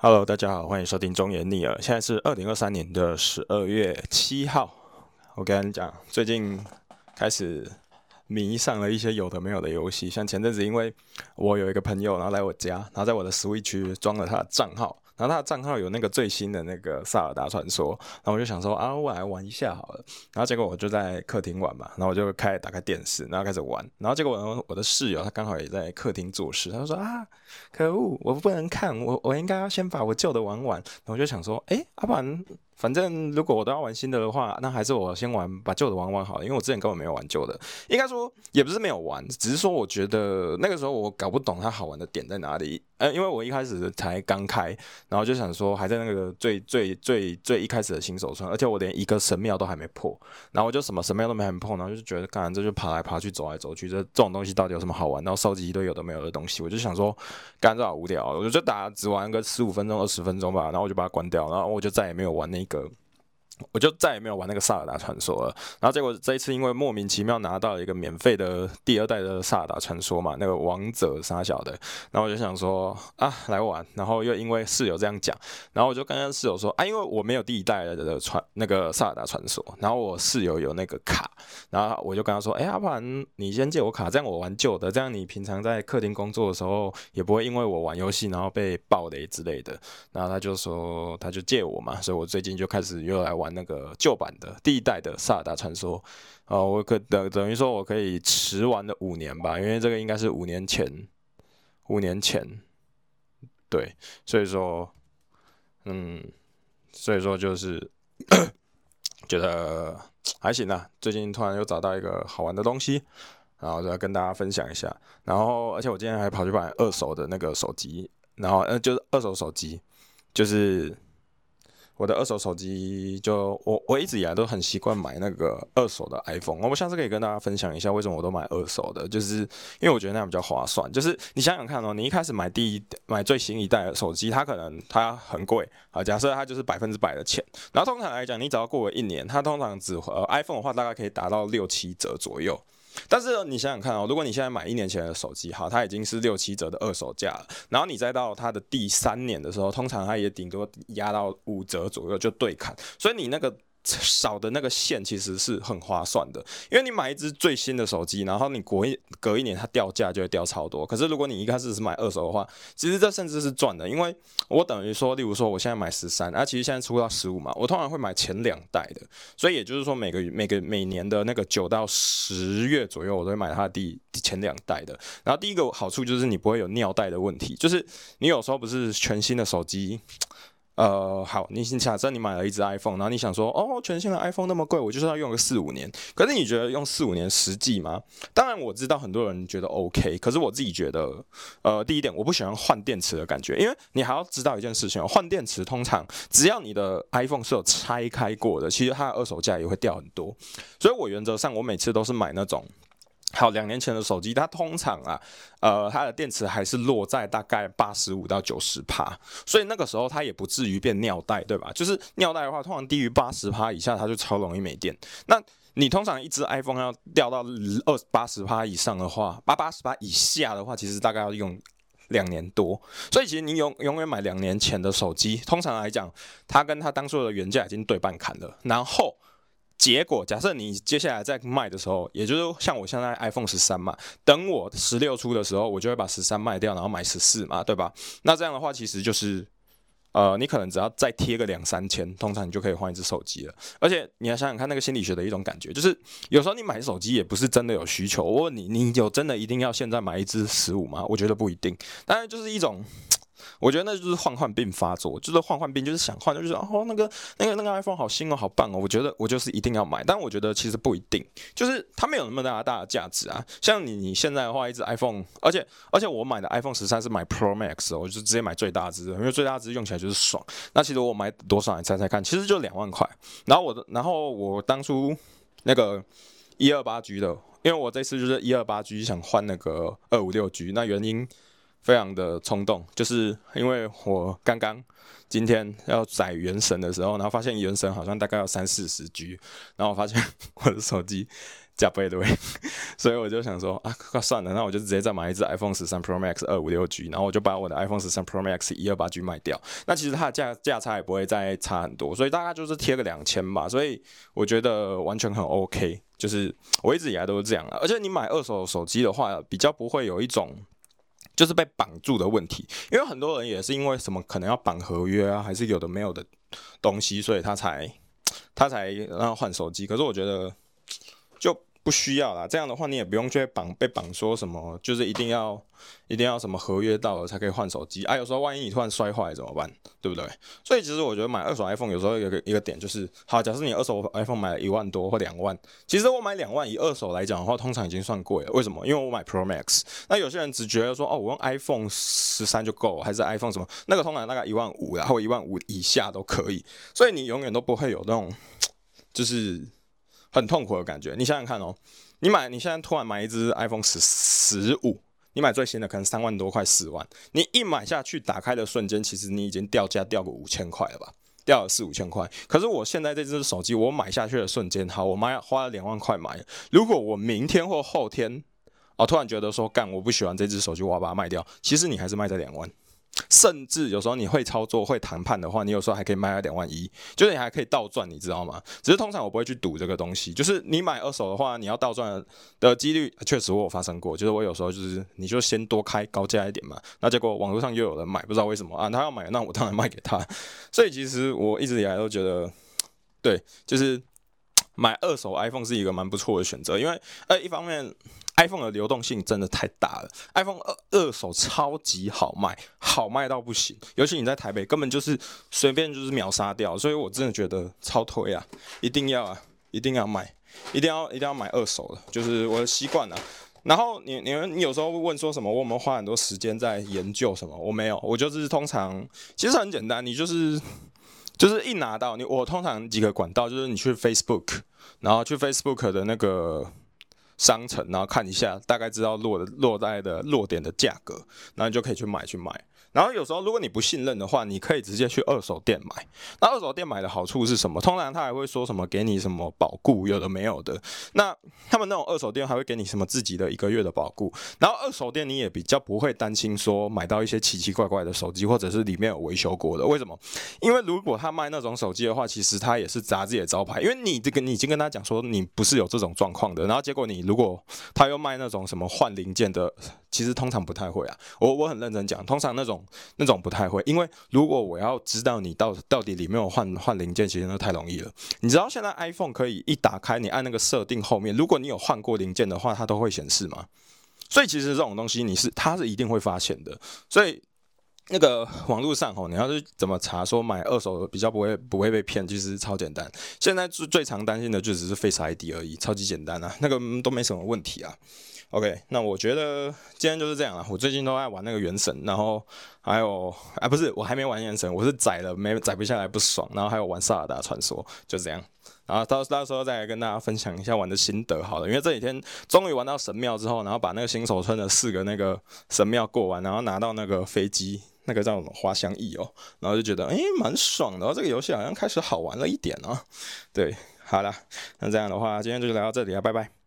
Hello，大家好，欢迎收听中言逆耳。现在是二零二三年的十二月七号。我跟你讲，最近开始迷上了一些有的没有的游戏，像前阵子因为我有一个朋友，然后来我家，然后在我的 Switch 装了他的账号。然后他的账号有那个最新的那个萨尔达传说，然后我就想说啊，我来玩一下好了。然后结果我就在客厅玩嘛，然后我就开打开电视，然后开始玩。然后结果我我的室友他刚好也在客厅做事，他说啊，可恶，我不能看，我我应该要先把我旧的玩完。然后我就想说，哎，阿不然。反正如果我都要玩新的的话，那还是我先玩把旧的玩玩好了，因为我之前根本没有玩旧的。应该说也不是没有玩，只是说我觉得那个时候我搞不懂它好玩的点在哪里。呃，因为我一开始才刚开，然后就想说还在那个最最最最一开始的新手村，而且我连一个神庙都还没破，然后我就什么神庙都没还没破，然后就觉得干这就爬来爬去走来走去，这这种东西到底有什么好玩？然后收集一堆有的没有的东西，我就想说干这好无聊，我就打只玩个十五分钟二十分钟吧，然后我就把它关掉，然后我就再也没有玩那个。我就再也没有玩那个萨尔达传说了，然后结果这一次因为莫名其妙拿到了一个免费的第二代的萨尔达传说嘛，那个王者啥小的，然后我就想说啊来玩，然后又因为室友这样讲，然后我就跟跟室友说啊，因为我没有第一代的传那个萨尔达传说，然后我室友有那个卡，然后我就跟他说，哎，要不然你先借我卡，这样我玩旧的，这样你平常在客厅工作的时候也不会因为我玩游戏然后被暴雷之类的，然后他就说他就借我嘛，所以我最近就开始又来玩。那个旧版的第一代的萨尔达传说，哦，我可等等于说我可以迟玩了五年吧，因为这个应该是五年前，五年前，对，所以说，嗯，所以说就是 觉得还行啊。最近突然又找到一个好玩的东西，然后就要跟大家分享一下。然后，而且我今天还跑去买二手的那个手机，然后呃，就是二手手机，就是。我的二手手机就我我一直以来都很习惯买那个二手的 iPhone，我下次可以跟大家分享一下为什么我都买二手的，就是因为我觉得那样比较划算。就是你想想看哦，你一开始买第一买最新一代的手机，它可能它很贵啊，假设它就是百分之百的钱，然后通常来讲，你只要过了一年，它通常只呃 iPhone 的话大概可以达到六七折左右。但是你想想看哦，如果你现在买一年前的手机，哈，它已经是六七折的二手价了，然后你再到它的第三年的时候，通常它也顶多压到五折左右就对砍，所以你那个。少的那个线其实是很划算的，因为你买一只最新的手机，然后你隔一隔一年它掉价就会掉超多。可是如果你一开始是买二手的话，其实这甚至是赚的，因为我等于说，例如说我现在买十三，啊，其实现在出到十五嘛，我通常会买前两代的，所以也就是说每个每个每年的那个九到十月左右，我都会买它的第前两代的。然后第一个好处就是你不会有尿袋的问题，就是你有时候不是全新的手机。呃，好，你假设你买了一只 iPhone，然后你想说，哦，全新的 iPhone 那么贵，我就是要用个四五年。可是你觉得用四五年实际吗？当然我知道很多人觉得 OK，可是我自己觉得，呃，第一点我不喜欢换电池的感觉，因为你还要知道一件事情，换电池通常只要你的 iPhone 是有拆开过的，其实它的二手价也会掉很多。所以我原则上我每次都是买那种。好，两年前的手机，它通常啊，呃，它的电池还是落在大概八十五到九十帕，所以那个时候它也不至于变尿袋，对吧？就是尿袋的话，通常低于八十帕以下，它就超容易没电。那你通常一只 iPhone 要掉到二八十帕以上的话，八八十帕以下的话，其实大概要用两年多。所以其实你永永远买两年前的手机，通常来讲，它跟它当初的原价已经对半砍了，然后。结果，假设你接下来在卖的时候，也就是像我现在 iPhone 十三嘛，等我十六出的时候，我就会把十三卖掉，然后买十四嘛，对吧？那这样的话，其实就是，呃，你可能只要再贴个两三千，通常你就可以换一只手机了。而且你要想想看，那个心理学的一种感觉，就是有时候你买手机也不是真的有需求。我问你，你有真的一定要现在买一只十五吗？我觉得不一定。当然，就是一种。我觉得那就是换患病发作，就是换患病，就是想换，就是哦，那个那个那个 iPhone 好新哦，好棒哦，我觉得我就是一定要买。但我觉得其实不一定，就是它没有那么大大的价值啊。像你你现在的话，一只 iPhone，而且而且我买的 iPhone 十三是买 Pro Max，我就直接买最大只的，因为最大只用起来就是爽。那其实我买多少？你猜猜看，其实就两万块。然后我的，然后我当初那个一二八 G 的，因为我这次就是一二八 G 想换那个二五六 G，那原因。非常的冲动，就是因为我刚刚今天要载原神的时候，然后发现原神好像大概要三四十 G，然后我发现 我的手机加倍对，所以我就想说啊，算了，那我就直接再买一只 iPhone 十三 Pro Max 二五六 G，然后我就把我的 iPhone 十三 Pro Max 一二八 G 卖掉。那其实它的价价差也不会再差很多，所以大概就是贴个两千吧。所以我觉得完全很 OK，就是我一直以来都是这样啊。而且你买二手手机的话，比较不会有一种就是被绑住的问题，因为很多人也是因为什么可能要绑合约啊，还是有的没有的东西，所以他才他才让换手机。可是我觉得。不需要啦，这样的话你也不用去绑被绑说什么，就是一定要一定要什么合约到了才可以换手机啊。有时候万一你突然摔坏怎么办？对不对？所以其实我觉得买二手 iPhone 有时候有个一个点就是，好，假设你二手 iPhone 买了一万多或两万，其实我买两万以二手来讲的话，通常已经算贵了。为什么？因为我买 Pro Max。那有些人只觉得说，哦，我用 iPhone 十三就够，还是 iPhone 什么？那个通常大概一万五，然后一万五以下都可以。所以你永远都不会有那种就是。很痛苦的感觉，你想想看哦，你买你现在突然买一只 iPhone 十十五，你买最新的可能三万多块四万，你一买下去打开的瞬间，其实你已经掉价掉个五千块了吧，掉了四五千块。可是我现在这只手机，我买下去的瞬间，好，我买花了两万块买，如果我明天或后天，哦，突然觉得说干我不喜欢这只手机，我要把它卖掉，其实你还是卖在两万。甚至有时候你会操作、会谈判的话，你有时候还可以卖到两万一，就是你还可以倒赚，你知道吗？只是通常我不会去赌这个东西。就是你买二手的话，你要倒赚的几率确实我有发生过。就是我有时候就是你就先多开高价一点嘛，那结果网络上又有人买，不知道为什么啊，他要买，那我当然卖给他。所以其实我一直以来都觉得，对，就是买二手 iPhone 是一个蛮不错的选择，因为呃一方面。iPhone 的流动性真的太大了，iPhone 二二手超级好卖，好卖到不行。尤其你在台北，根本就是随便就是秒杀掉，所以我真的觉得超推啊！一定要啊，一定要买，一定要一定要买二手的，就是我的习惯了。然后你你们你有时候会问说什么？我们花很多时间在研究什么？我没有，我就是通常其实很简单，你就是就是一拿到你，我通常几个管道，就是你去 Facebook，然后去 Facebook 的那个。商城，然后看一下，大概知道落的落在的落点的价格，然后你就可以去买去买。然后有时候如果你不信任的话，你可以直接去二手店买。那二手店买的好处是什么？通常他还会说什么给你什么保固，有的没有的。那 他们那种二手店还会给你什么自己的一个月的保固。然后二手店你也比较不会担心说买到一些奇奇怪怪的手机，或者是里面有维修过的。为什么？因为如果他卖那种手机的话，其实他也是砸自己的招牌。因为你这个你已经跟他讲说你不是有这种状况的，然后结果你。如果他又卖那种什么换零件的，其实通常不太会啊。我我很认真讲，通常那种那种不太会，因为如果我要知道你到到底里面有换换零件，其实那太容易了。你知道现在 iPhone 可以一打开，你按那个设定后面，如果你有换过零件的话，它都会显示吗？所以其实这种东西你是它是一定会发现的。所以。那个网络上吼，你要是怎么查说买二手比较不会不会被骗，其实超简单。现在最最常担心的就只是 Face ID 而已，超级简单啊，那个都没什么问题啊。OK，那我觉得今天就是这样了。我最近都爱玩那个原神，然后还有啊，不是我还没玩原神，我是宰了没宰不下来不爽，然后还有玩萨尔达传说，就这样。然后到到时候再来跟大家分享一下玩的心得，好了，因为这几天终于玩到神庙之后，然后把那个新手村的四个那个神庙过完，然后拿到那个飞机。那个叫什么花香翼哦，然后就觉得哎蛮爽的，然后这个游戏好像开始好玩了一点哦。对，好了，那这样的话今天就聊到这里啊，拜拜。